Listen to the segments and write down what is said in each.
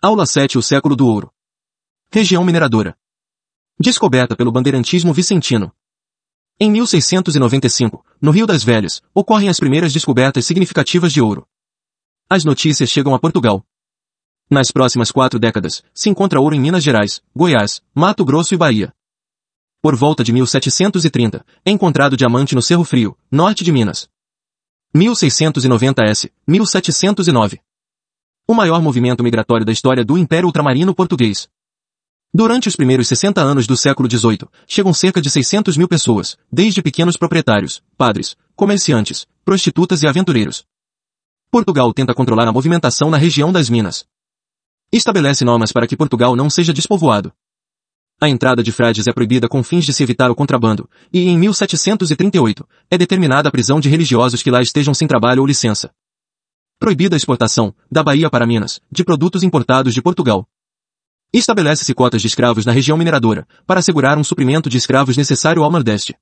Aula 7 O século do ouro. Região mineradora. Descoberta pelo bandeirantismo vicentino. Em 1695, no Rio das Velhas, ocorrem as primeiras descobertas significativas de ouro. As notícias chegam a Portugal. Nas próximas quatro décadas, se encontra ouro em Minas Gerais, Goiás, Mato Grosso e Bahia. Por volta de 1730, é encontrado diamante no Cerro Frio, norte de Minas. 1690 S, 1709. O maior movimento migratório da história do Império Ultramarino Português. Durante os primeiros 60 anos do século XVIII, chegam cerca de 600 mil pessoas, desde pequenos proprietários, padres, comerciantes, prostitutas e aventureiros. Portugal tenta controlar a movimentação na região das Minas. Estabelece normas para que Portugal não seja despovoado. A entrada de frades é proibida com fins de se evitar o contrabando, e em 1738, é determinada a prisão de religiosos que lá estejam sem trabalho ou licença. Proibida a exportação, da Bahia para Minas, de produtos importados de Portugal. Estabelece-se cotas de escravos na região mineradora, para assegurar um suprimento de escravos necessário ao Nordeste.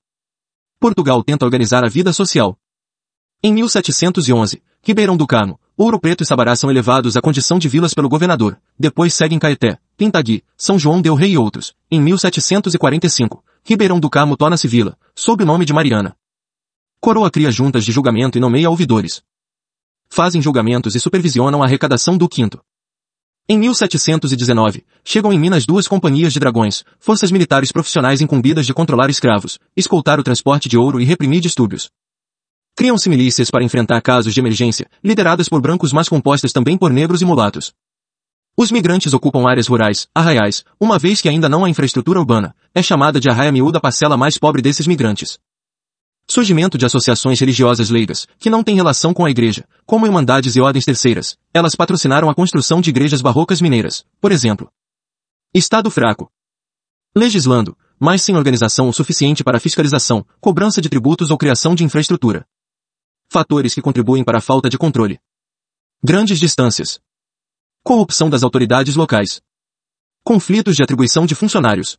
Portugal tenta organizar a vida social. Em 1711, Ribeirão do Carmo, Ouro Preto e Sabará são elevados à condição de vilas pelo governador, depois seguem Caeté, Pintagui, São João del Rei e outros. Em 1745, Ribeirão do Carmo torna-se vila, sob o nome de Mariana. Coroa cria juntas de julgamento e nomeia ouvidores. Fazem julgamentos e supervisionam a arrecadação do quinto. Em 1719, chegam em Minas duas companhias de dragões, forças militares profissionais incumbidas de controlar escravos, escoltar o transporte de ouro e reprimir distúrbios. Criam-se milícias para enfrentar casos de emergência, lideradas por brancos mas compostas também por negros e mulatos. Os migrantes ocupam áreas rurais, arraiais, uma vez que ainda não há infraestrutura urbana, é chamada de arraia miúda a parcela mais pobre desses migrantes. Surgimento de associações religiosas leigas, que não têm relação com a igreja, como irmandades e ordens terceiras, elas patrocinaram a construção de igrejas barrocas mineiras, por exemplo. Estado fraco. Legislando, mas sem organização o suficiente para fiscalização, cobrança de tributos ou criação de infraestrutura. Fatores que contribuem para a falta de controle. Grandes distâncias. Corrupção das autoridades locais. Conflitos de atribuição de funcionários.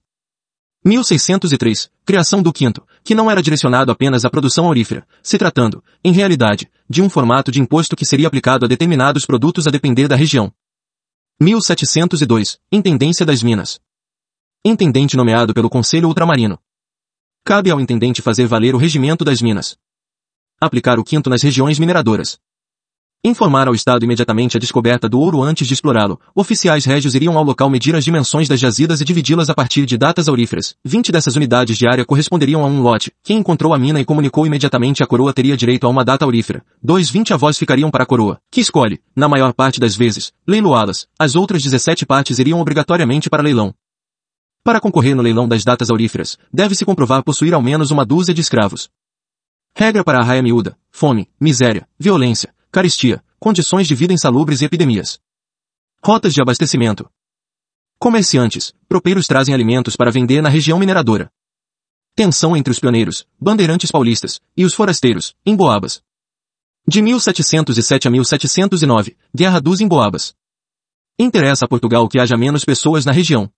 1603, criação do quinto, que não era direcionado apenas à produção aurífera, se tratando, em realidade, de um formato de imposto que seria aplicado a determinados produtos a depender da região. 1702, Intendência das Minas. Intendente nomeado pelo Conselho Ultramarino. Cabe ao intendente fazer valer o regimento das minas. Aplicar o quinto nas regiões mineradoras. Informar ao Estado imediatamente a descoberta do ouro antes de explorá-lo. Oficiais régios iriam ao local medir as dimensões das jazidas e dividi-las a partir de datas auríferas. 20 dessas unidades de área corresponderiam a um lote. Quem encontrou a mina e comunicou imediatamente à coroa teria direito a uma data aurífera. Dois 20 avós ficariam para a coroa, que escolhe, na maior parte das vezes, leiloá-las. As outras 17 partes iriam obrigatoriamente para leilão. Para concorrer no leilão das datas auríferas, deve-se comprovar possuir ao menos uma dúzia de escravos. Regra para a raia miúda, fome, miséria, violência, caristia, condições de vida insalubres e epidemias. Rotas de abastecimento. Comerciantes, propeiros trazem alimentos para vender na região mineradora. Tensão entre os pioneiros, bandeirantes paulistas, e os forasteiros, emboabas. De 1707 a 1709, Guerra dos Emboabas. Interessa a Portugal que haja menos pessoas na região.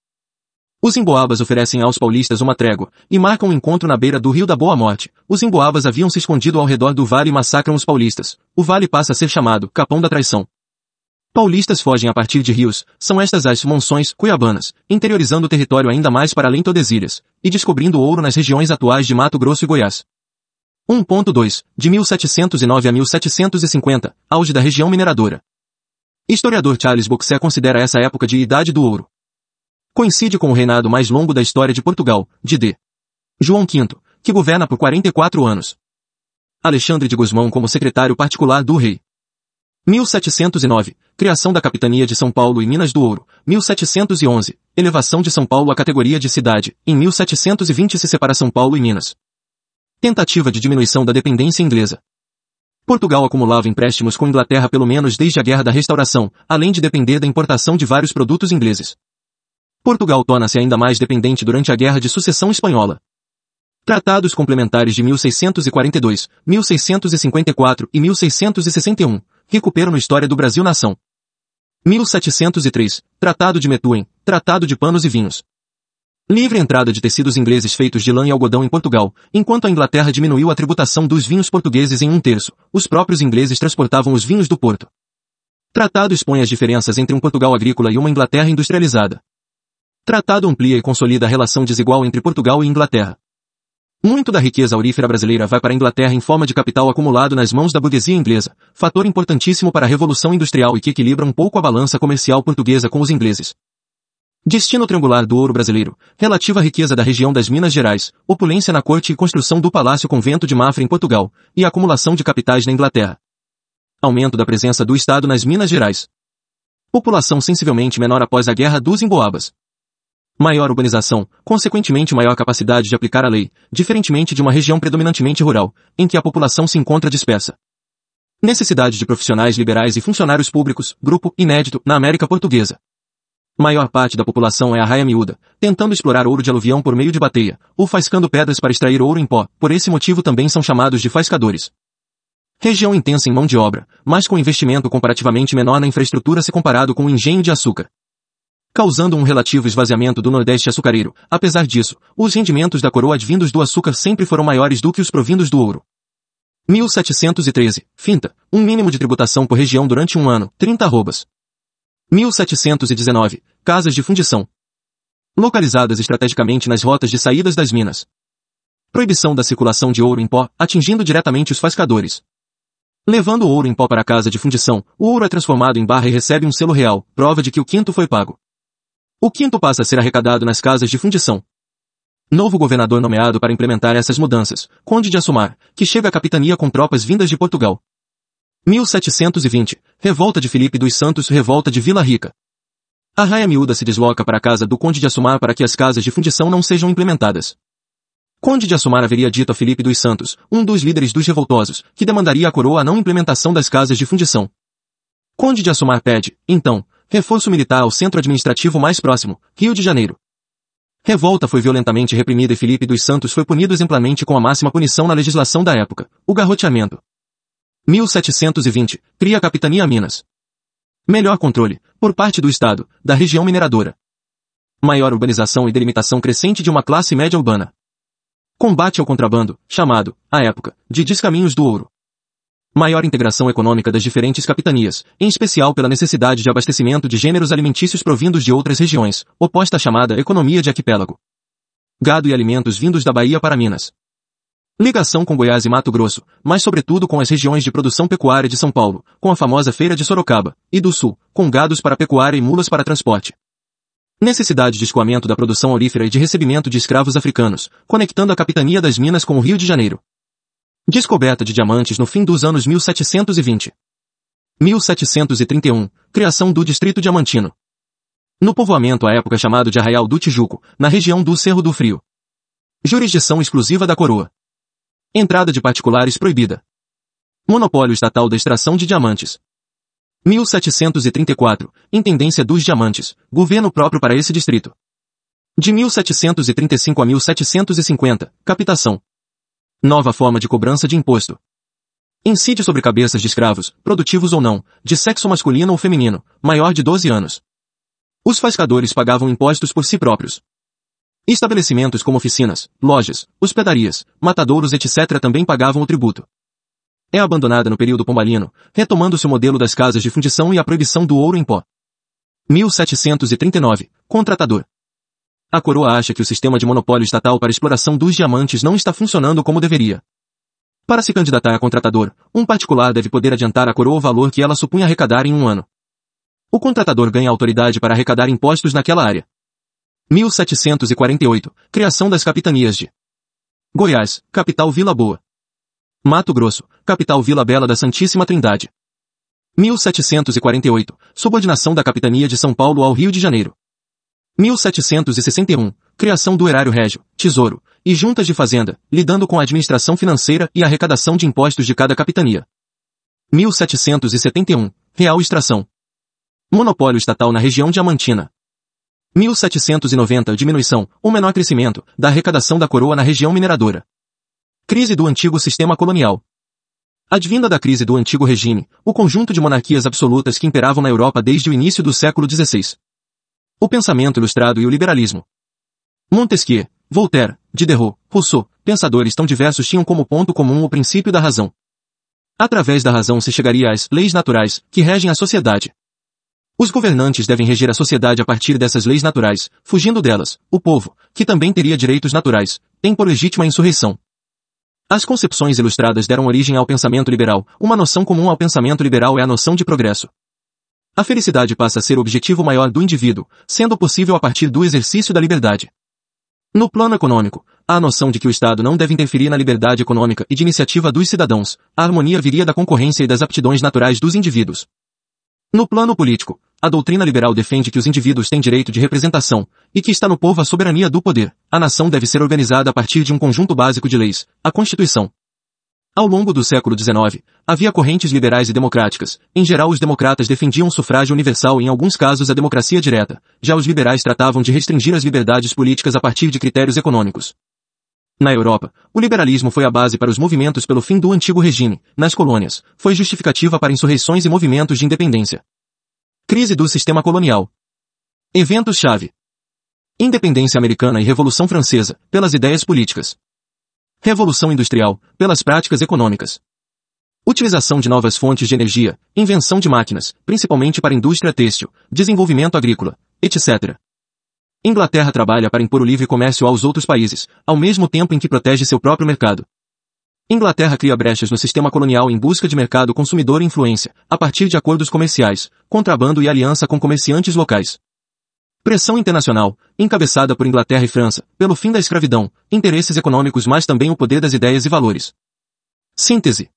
Os emboabas oferecem aos paulistas uma trégua, e marcam um encontro na beira do Rio da Boa Morte. Os emboabas haviam se escondido ao redor do vale e massacram os paulistas. O vale passa a ser chamado Capão da Traição. Paulistas fogem a partir de rios, são estas as monções cuiabanas, interiorizando o território ainda mais para além Tordesilhas, e descobrindo ouro nas regiões atuais de Mato Grosso e Goiás. 1.2, de 1709 a 1750, auge da região mineradora. Historiador Charles Boxer considera essa época de Idade do Ouro. Coincide com o reinado mais longo da história de Portugal, de D. João V, que governa por 44 anos. Alexandre de Guzmão como secretário particular do rei. 1709, criação da capitania de São Paulo e Minas do Ouro. 1711, elevação de São Paulo à categoria de cidade. Em 1720 se separa São Paulo e Minas. Tentativa de diminuição da dependência inglesa. Portugal acumulava empréstimos com Inglaterra pelo menos desde a Guerra da Restauração, além de depender da importação de vários produtos ingleses. Portugal torna-se ainda mais dependente durante a Guerra de Sucessão Espanhola. Tratados complementares de 1642, 1654 e 1661 recuperam no História do Brasil Nação. 1703, Tratado de Methuen, Tratado de Panos e Vinhos. Livre entrada de tecidos ingleses feitos de lã e algodão em Portugal, enquanto a Inglaterra diminuiu a tributação dos vinhos portugueses em um terço, os próprios ingleses transportavam os vinhos do Porto. Tratado expõe as diferenças entre um Portugal agrícola e uma Inglaterra industrializada. Tratado amplia e consolida a relação desigual entre Portugal e Inglaterra. Muito da riqueza aurífera brasileira vai para a Inglaterra em forma de capital acumulado nas mãos da burguesia inglesa, fator importantíssimo para a Revolução Industrial e que equilibra um pouco a balança comercial portuguesa com os ingleses. Destino triangular do ouro brasileiro, relativa riqueza da região das Minas Gerais, opulência na corte e construção do Palácio Convento de Mafra em Portugal, e acumulação de capitais na Inglaterra. Aumento da presença do Estado nas Minas Gerais. População sensivelmente menor após a Guerra dos Emboabas. Maior urbanização, consequentemente maior capacidade de aplicar a lei, diferentemente de uma região predominantemente rural, em que a população se encontra dispersa. Necessidade de profissionais liberais e funcionários públicos, grupo inédito na América Portuguesa. Maior parte da população é a raia miúda, tentando explorar ouro de aluvião por meio de bateia, ou faiscando pedras para extrair ouro em pó, por esse motivo também são chamados de faiscadores. Região intensa em mão de obra, mas com investimento comparativamente menor na infraestrutura se comparado com o engenho de açúcar. Causando um relativo esvaziamento do Nordeste açucareiro, apesar disso, os rendimentos da coroa advindos do açúcar sempre foram maiores do que os provindos do ouro. 1713, finta, um mínimo de tributação por região durante um ano, 30 arrobas. 1719, casas de fundição. Localizadas estrategicamente nas rotas de saídas das minas. Proibição da circulação de ouro em pó, atingindo diretamente os fascadores. Levando o ouro em pó para a casa de fundição, o ouro é transformado em barra e recebe um selo real, prova de que o quinto foi pago. O quinto passa a ser arrecadado nas casas de fundição. Novo governador nomeado para implementar essas mudanças, Conde de Assumar, que chega à capitania com tropas vindas de Portugal. 1720, Revolta de Felipe dos Santos Revolta de Vila Rica. A raia miúda se desloca para a casa do Conde de Assumar para que as casas de fundição não sejam implementadas. Conde de Assumar haveria dito a Felipe dos Santos, um dos líderes dos revoltosos, que demandaria à coroa a não implementação das casas de fundição. Conde de Assumar pede, então, reforço militar ao centro administrativo mais próximo, Rio de Janeiro. Revolta foi violentamente reprimida e Felipe dos Santos foi punido exemplarmente com a máxima punição na legislação da época, o garroteamento. 1720, cria a Capitania Minas. Melhor controle, por parte do Estado, da região mineradora. Maior urbanização e delimitação crescente de uma classe média urbana. Combate ao contrabando, chamado, à época, de descaminhos do ouro. Maior integração econômica das diferentes capitanias, em especial pela necessidade de abastecimento de gêneros alimentícios provindos de outras regiões, oposta à chamada economia de arquipélago. Gado e alimentos vindos da Bahia para Minas. Ligação com Goiás e Mato Grosso, mas sobretudo com as regiões de produção pecuária de São Paulo, com a famosa Feira de Sorocaba, e do Sul, com gados para pecuária e mulas para transporte. Necessidade de escoamento da produção aurífera e de recebimento de escravos africanos, conectando a capitania das Minas com o Rio de Janeiro. Descoberta de diamantes no fim dos anos 1720. 1731, criação do Distrito Diamantino. No povoamento à época chamado de Arraial do Tijuco, na região do Cerro do Frio. Jurisdição exclusiva da coroa. Entrada de particulares proibida. Monopólio estatal da extração de diamantes. 1734, Intendência dos Diamantes, governo próprio para esse distrito. De 1735 a 1750, captação. Nova forma de cobrança de imposto. Incide sobre cabeças de escravos, produtivos ou não, de sexo masculino ou feminino, maior de 12 anos. Os fascadores pagavam impostos por si próprios. Estabelecimentos como oficinas, lojas, hospedarias, matadouros etc. também pagavam o tributo é abandonada no período pombalino, retomando-se o modelo das casas de fundição e a proibição do ouro em pó. 1739. Contratador. A coroa acha que o sistema de monopólio estatal para exploração dos diamantes não está funcionando como deveria. Para se candidatar a contratador, um particular deve poder adiantar à coroa o valor que ela supunha arrecadar em um ano. O contratador ganha autoridade para arrecadar impostos naquela área. 1748. Criação das capitanias de Goiás, capital Vila Boa. Mato Grosso, capital Vila Bela da Santíssima Trindade. 1748, subordinação da capitania de São Paulo ao Rio de Janeiro. 1761, criação do erário régio, tesouro, e juntas de fazenda, lidando com a administração financeira e arrecadação de impostos de cada capitania. 1771, real extração. Monopólio estatal na região diamantina. 1790, diminuição, ou menor crescimento, da arrecadação da coroa na região mineradora. Crise do antigo sistema colonial. Advinda da crise do antigo regime, o conjunto de monarquias absolutas que imperavam na Europa desde o início do século XVI. O pensamento ilustrado e o liberalismo. Montesquieu, Voltaire, Diderot, Rousseau, pensadores tão diversos tinham como ponto comum o princípio da razão. Através da razão se chegaria às leis naturais que regem a sociedade. Os governantes devem reger a sociedade a partir dessas leis naturais, fugindo delas, o povo, que também teria direitos naturais, tem por legítima insurreição. As concepções ilustradas deram origem ao pensamento liberal, uma noção comum ao pensamento liberal é a noção de progresso. A felicidade passa a ser o objetivo maior do indivíduo, sendo possível a partir do exercício da liberdade. No plano econômico, há a noção de que o Estado não deve interferir na liberdade econômica e de iniciativa dos cidadãos, a harmonia viria da concorrência e das aptidões naturais dos indivíduos. No plano político, a doutrina liberal defende que os indivíduos têm direito de representação, e que está no povo a soberania do poder. A nação deve ser organizada a partir de um conjunto básico de leis, a Constituição. Ao longo do século XIX, havia correntes liberais e democráticas. Em geral os democratas defendiam o sufrágio universal e em alguns casos a democracia direta. Já os liberais tratavam de restringir as liberdades políticas a partir de critérios econômicos. Na Europa, o liberalismo foi a base para os movimentos pelo fim do antigo regime. Nas colônias, foi justificativa para insurreições e movimentos de independência. Crise do sistema colonial. Eventos-chave. Independência americana e Revolução Francesa, pelas ideias políticas. Revolução Industrial, pelas práticas econômicas. Utilização de novas fontes de energia, invenção de máquinas, principalmente para indústria têxtil, desenvolvimento agrícola, etc. Inglaterra trabalha para impor o livre comércio aos outros países, ao mesmo tempo em que protege seu próprio mercado. Inglaterra cria brechas no sistema colonial em busca de mercado consumidor e influência, a partir de acordos comerciais, contrabando e aliança com comerciantes locais. Pressão internacional, encabeçada por Inglaterra e França, pelo fim da escravidão, interesses econômicos mas também o poder das ideias e valores. Síntese.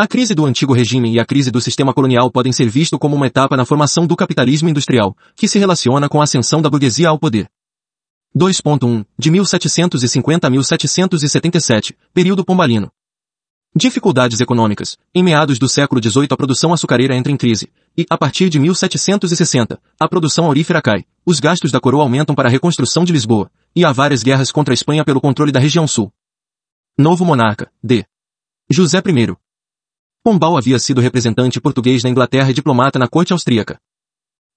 A crise do antigo regime e a crise do sistema colonial podem ser visto como uma etapa na formação do capitalismo industrial, que se relaciona com a ascensão da burguesia ao poder. 2.1, de 1750 a 1777, período pombalino. Dificuldades econômicas. Em meados do século XVIII a produção açucareira entra em crise, e, a partir de 1760, a produção aurífera cai, os gastos da coroa aumentam para a reconstrução de Lisboa, e há várias guerras contra a Espanha pelo controle da região sul. Novo monarca, D. José I. Pombal havia sido representante português na Inglaterra e diplomata na corte austríaca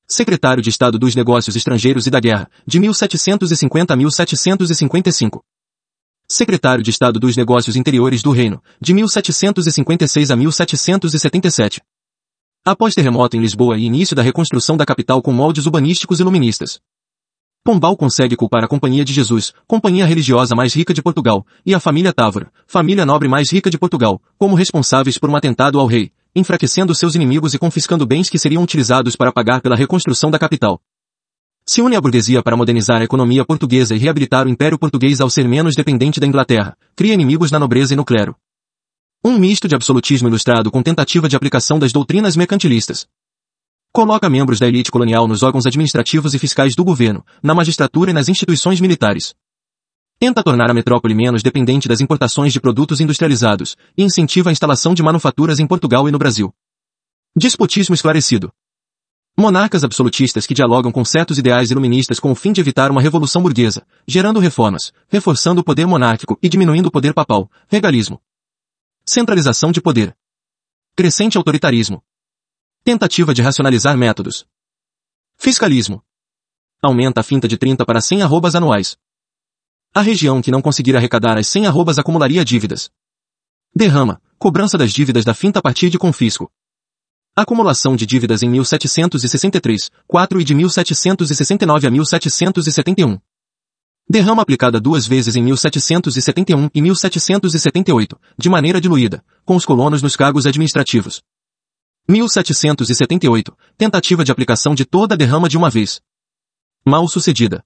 secretário de Estado dos Negócios Estrangeiros e da Guerra, de 1750 a 1755. Secretário de Estado dos Negócios Interiores do Reino, de 1756 a 1777. Após terremoto em Lisboa e início da reconstrução da capital com moldes urbanísticos iluministas. Pombal consegue culpar a Companhia de Jesus, companhia religiosa mais rica de Portugal, e a família Távora, família nobre mais rica de Portugal, como responsáveis por um atentado ao rei, enfraquecendo seus inimigos e confiscando bens que seriam utilizados para pagar pela reconstrução da capital. Se une à burguesia para modernizar a economia portuguesa e reabilitar o Império Português ao ser menos dependente da Inglaterra, cria inimigos na nobreza e no clero. Um misto de absolutismo ilustrado com tentativa de aplicação das doutrinas mercantilistas. Coloca membros da elite colonial nos órgãos administrativos e fiscais do governo, na magistratura e nas instituições militares. Tenta tornar a metrópole menos dependente das importações de produtos industrializados e incentiva a instalação de manufaturas em Portugal e no Brasil. Despotismo esclarecido. Monarcas absolutistas que dialogam com certos ideais iluministas com o fim de evitar uma revolução burguesa, gerando reformas, reforçando o poder monárquico e diminuindo o poder papal, regalismo. Centralização de poder. Crescente autoritarismo. Tentativa de racionalizar métodos. Fiscalismo. Aumenta a finta de 30 para 100 arrobas anuais. A região que não conseguir arrecadar as 100 arrobas acumularia dívidas. Derrama, cobrança das dívidas da finta a partir de confisco. Acumulação de dívidas em 1763, 4 e de 1769 a 1771. Derrama aplicada duas vezes em 1771 e 1778, de maneira diluída, com os colonos nos cargos administrativos. 1778, tentativa de aplicação de toda a derrama de uma vez. Mal sucedida.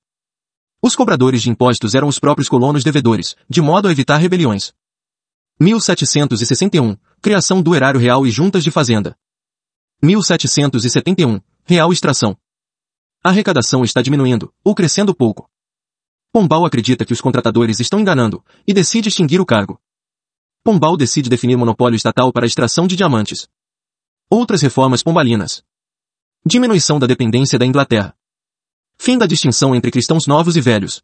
Os cobradores de impostos eram os próprios colonos devedores, de modo a evitar rebeliões. 1761. Criação do erário real e juntas de fazenda. 1771. Real extração. A arrecadação está diminuindo, ou crescendo pouco. Pombal acredita que os contratadores estão enganando, e decide extinguir o cargo. Pombal decide definir monopólio estatal para a extração de diamantes. Outras reformas pombalinas. Diminuição da dependência da Inglaterra. Fim da distinção entre cristãos novos e velhos.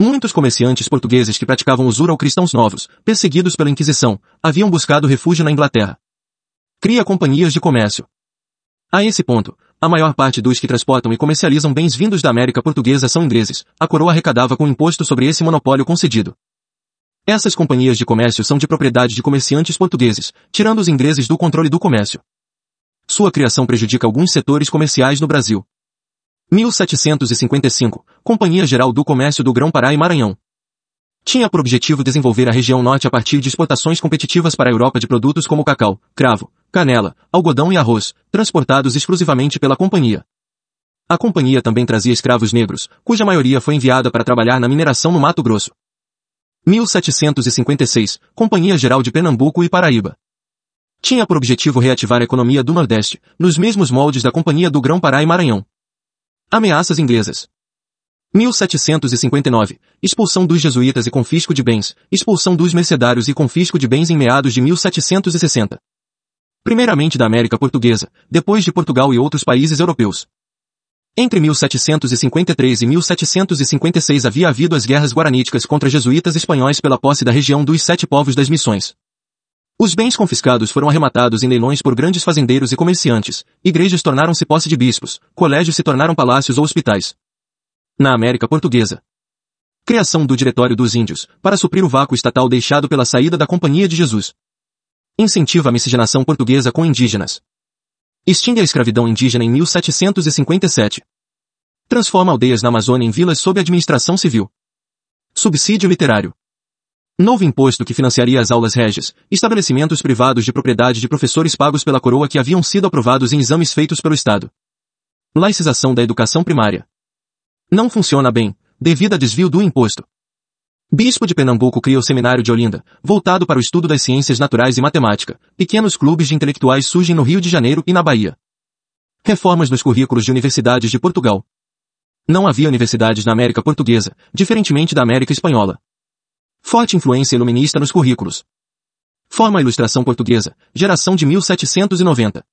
Muitos comerciantes portugueses que praticavam usura ou cristãos novos, perseguidos pela Inquisição, haviam buscado refúgio na Inglaterra. Cria companhias de comércio. A esse ponto, a maior parte dos que transportam e comercializam bens vindos da América Portuguesa são ingleses. A coroa arrecadava com imposto sobre esse monopólio concedido. Essas companhias de comércio são de propriedade de comerciantes portugueses, tirando os ingleses do controle do comércio. Sua criação prejudica alguns setores comerciais no Brasil. 1755, Companhia Geral do Comércio do Grão-Pará e Maranhão. Tinha por objetivo desenvolver a região norte a partir de exportações competitivas para a Europa de produtos como cacau, cravo, canela, algodão e arroz, transportados exclusivamente pela companhia. A companhia também trazia escravos negros, cuja maioria foi enviada para trabalhar na mineração no Mato Grosso. 1756, Companhia Geral de Pernambuco e Paraíba. Tinha por objetivo reativar a economia do Nordeste, nos mesmos moldes da Companhia do Grão-Pará e Maranhão. Ameaças inglesas. 1759. Expulsão dos jesuítas e confisco de bens. Expulsão dos mercedários e confisco de bens em meados de 1760. Primeiramente da América Portuguesa, depois de Portugal e outros países europeus. Entre 1753 e 1756 havia havido as guerras guaraníticas contra jesuítas espanhóis pela posse da região dos Sete Povos das Missões. Os bens confiscados foram arrematados em leilões por grandes fazendeiros e comerciantes, igrejas tornaram-se posse de bispos, colégios se tornaram palácios ou hospitais, na América Portuguesa. Criação do Diretório dos Índios, para suprir o vácuo estatal deixado pela saída da Companhia de Jesus. Incentiva a miscigenação portuguesa com indígenas. Extingue a escravidão indígena em 1757. Transforma aldeias na Amazônia em vilas sob administração civil. Subsídio literário. Novo imposto que financiaria as aulas régias, estabelecimentos privados de propriedade de professores pagos pela coroa que haviam sido aprovados em exames feitos pelo Estado. Laicização da educação primária. Não funciona bem, devido a desvio do imposto. Bispo de Pernambuco cria o Seminário de Olinda, voltado para o estudo das ciências naturais e matemática. Pequenos clubes de intelectuais surgem no Rio de Janeiro e na Bahia. Reformas nos currículos de universidades de Portugal. Não havia universidades na América Portuguesa, diferentemente da América Espanhola. Forte influência iluminista nos currículos. Forma ilustração portuguesa, geração de 1790.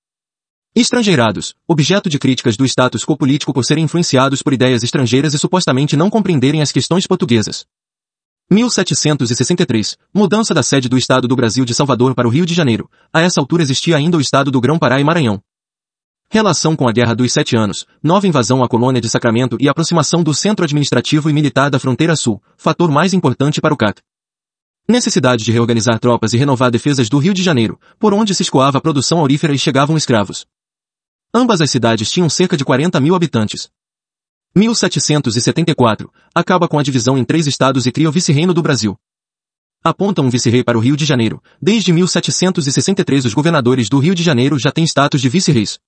Estrangeirados, objeto de críticas do status quo político por serem influenciados por ideias estrangeiras e supostamente não compreenderem as questões portuguesas. 1763, mudança da sede do Estado do Brasil de Salvador para o Rio de Janeiro. A essa altura existia ainda o Estado do Grão-Pará e Maranhão. Relação com a Guerra dos Sete Anos, nova invasão à colônia de Sacramento e aproximação do centro administrativo e militar da fronteira sul, fator mais importante para o CAT. Necessidade de reorganizar tropas e renovar defesas do Rio de Janeiro, por onde se escoava a produção aurífera e chegavam escravos. Ambas as cidades tinham cerca de 40 mil habitantes. 1774, acaba com a divisão em três estados e cria o vice-reino do Brasil. Aponta um vice-rei para o Rio de Janeiro. Desde 1763 os governadores do Rio de Janeiro já têm status de vice-reis.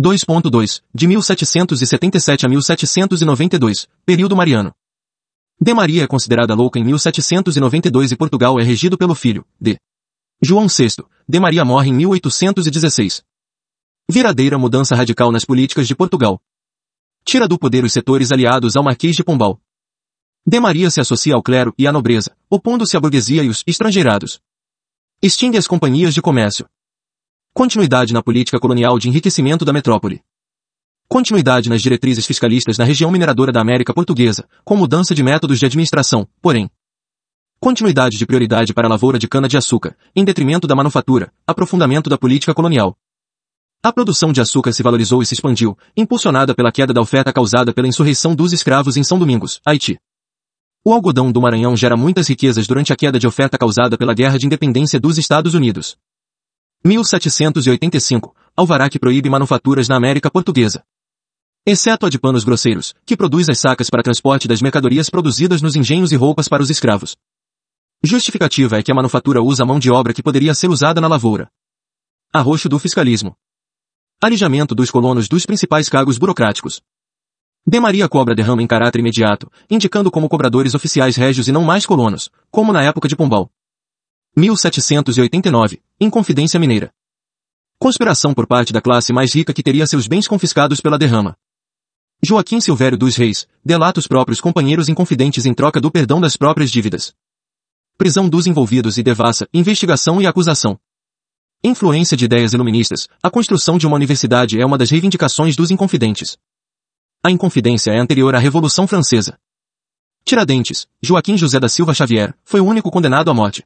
2.2, de 1777 a 1792, período mariano. De Maria é considerada louca em 1792 e Portugal é regido pelo filho, de João VI. De Maria morre em 1816. Viradeira mudança radical nas políticas de Portugal. Tira do poder os setores aliados ao Marquês de Pombal. De Maria se associa ao clero e à nobreza, opondo-se à burguesia e os estrangeirados. Extingue as companhias de comércio. Continuidade na política colonial de enriquecimento da metrópole. Continuidade nas diretrizes fiscalistas na região mineradora da América Portuguesa, com mudança de métodos de administração, porém. Continuidade de prioridade para a lavoura de cana-de-açúcar, em detrimento da manufatura, aprofundamento da política colonial. A produção de açúcar se valorizou e se expandiu, impulsionada pela queda da oferta causada pela insurreição dos escravos em São Domingos, Haiti. O algodão do Maranhão gera muitas riquezas durante a queda de oferta causada pela Guerra de Independência dos Estados Unidos. 1785. Alvará que proíbe manufaturas na América Portuguesa. Exceto a de panos grosseiros, que produz as sacas para transporte das mercadorias produzidas nos engenhos e roupas para os escravos. Justificativa é que a manufatura usa mão de obra que poderia ser usada na lavoura. Arroxo do fiscalismo. Alijamento dos colonos dos principais cargos burocráticos. De Maria cobra derrama em caráter imediato, indicando como cobradores oficiais régios e não mais colonos, como na época de Pombal. 1789, Inconfidência Mineira. Conspiração por parte da classe mais rica que teria seus bens confiscados pela derrama. Joaquim Silvério dos Reis, delata os próprios companheiros inconfidentes em troca do perdão das próprias dívidas. Prisão dos envolvidos e devassa, investigação e acusação. Influência de ideias iluministas. A construção de uma universidade é uma das reivindicações dos inconfidentes. A inconfidência é anterior à Revolução Francesa. Tiradentes, Joaquim José da Silva Xavier, foi o único condenado à morte.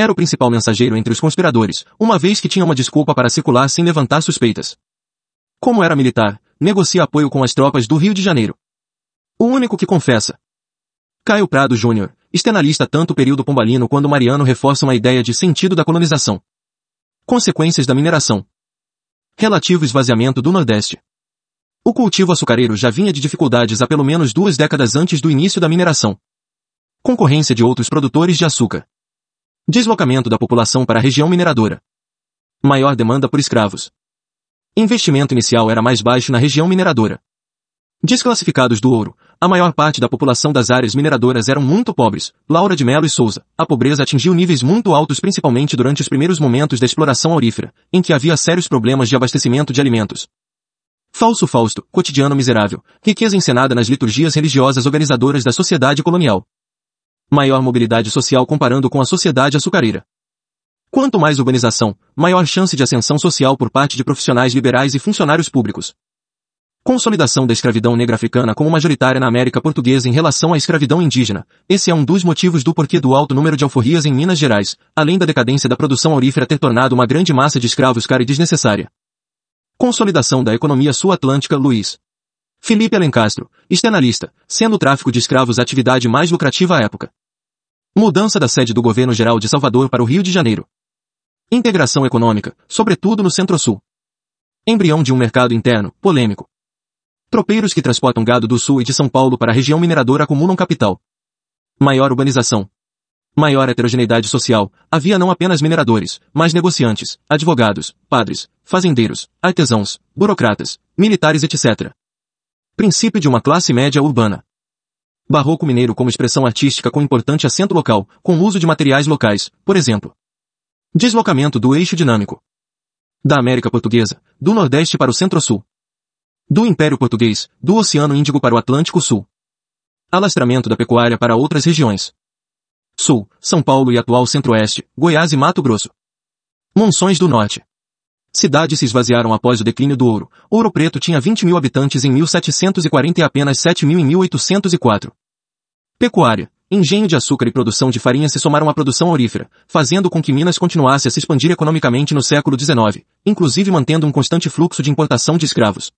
Era o principal mensageiro entre os conspiradores, uma vez que tinha uma desculpa para circular sem levantar suspeitas. Como era militar, negocia apoio com as tropas do Rio de Janeiro. O único que confessa. Caio Prado Júnior, externalista tanto o período pombalino quanto mariano reforçam a ideia de sentido da colonização. Consequências da mineração. Relativo esvaziamento do Nordeste. O cultivo açucareiro já vinha de dificuldades há pelo menos duas décadas antes do início da mineração. Concorrência de outros produtores de açúcar. Deslocamento da população para a região mineradora. Maior demanda por escravos. Investimento inicial era mais baixo na região mineradora. Desclassificados do ouro, a maior parte da população das áreas mineradoras eram muito pobres. Laura de Melo e Souza. A pobreza atingiu níveis muito altos principalmente durante os primeiros momentos da exploração aurífera, em que havia sérios problemas de abastecimento de alimentos. Falso Fausto, cotidiano miserável, riqueza encenada nas liturgias religiosas organizadoras da sociedade colonial. Maior mobilidade social comparando com a sociedade açucareira. Quanto mais urbanização, maior chance de ascensão social por parte de profissionais liberais e funcionários públicos. Consolidação da escravidão negra africana como majoritária na América Portuguesa em relação à escravidão indígena. Esse é um dos motivos do porquê do alto número de alforrias em Minas Gerais, além da decadência da produção aurífera ter tornado uma grande massa de escravos cara e desnecessária. Consolidação da economia sul-atlântica Luiz. Felipe Alencastro, externalista, sendo o tráfico de escravos a atividade mais lucrativa à época. Mudança da sede do governo geral de Salvador para o Rio de Janeiro. Integração econômica, sobretudo no Centro-Sul. Embrião de um mercado interno, polêmico. Tropeiros que transportam gado do Sul e de São Paulo para a região mineradora acumulam capital. Maior urbanização. Maior heterogeneidade social. Havia não apenas mineradores, mas negociantes, advogados, padres, fazendeiros, artesãos, burocratas, militares etc. Princípio de uma classe média urbana. Barroco mineiro como expressão artística com importante acento local, com uso de materiais locais, por exemplo. Deslocamento do eixo dinâmico. Da América Portuguesa, do Nordeste para o Centro-Sul. Do Império Português, do Oceano Índico para o Atlântico Sul. Alastramento da pecuária para outras regiões. Sul, São Paulo e atual Centro-Oeste, Goiás e Mato Grosso. Monções do Norte. Cidades se esvaziaram após o declínio do ouro. Ouro Preto tinha 20 mil habitantes em 1740 e apenas 7 mil em 1804. Pecuária. Engenho de açúcar e produção de farinha se somaram à produção aurífera, fazendo com que Minas continuasse a se expandir economicamente no século XIX, inclusive mantendo um constante fluxo de importação de escravos.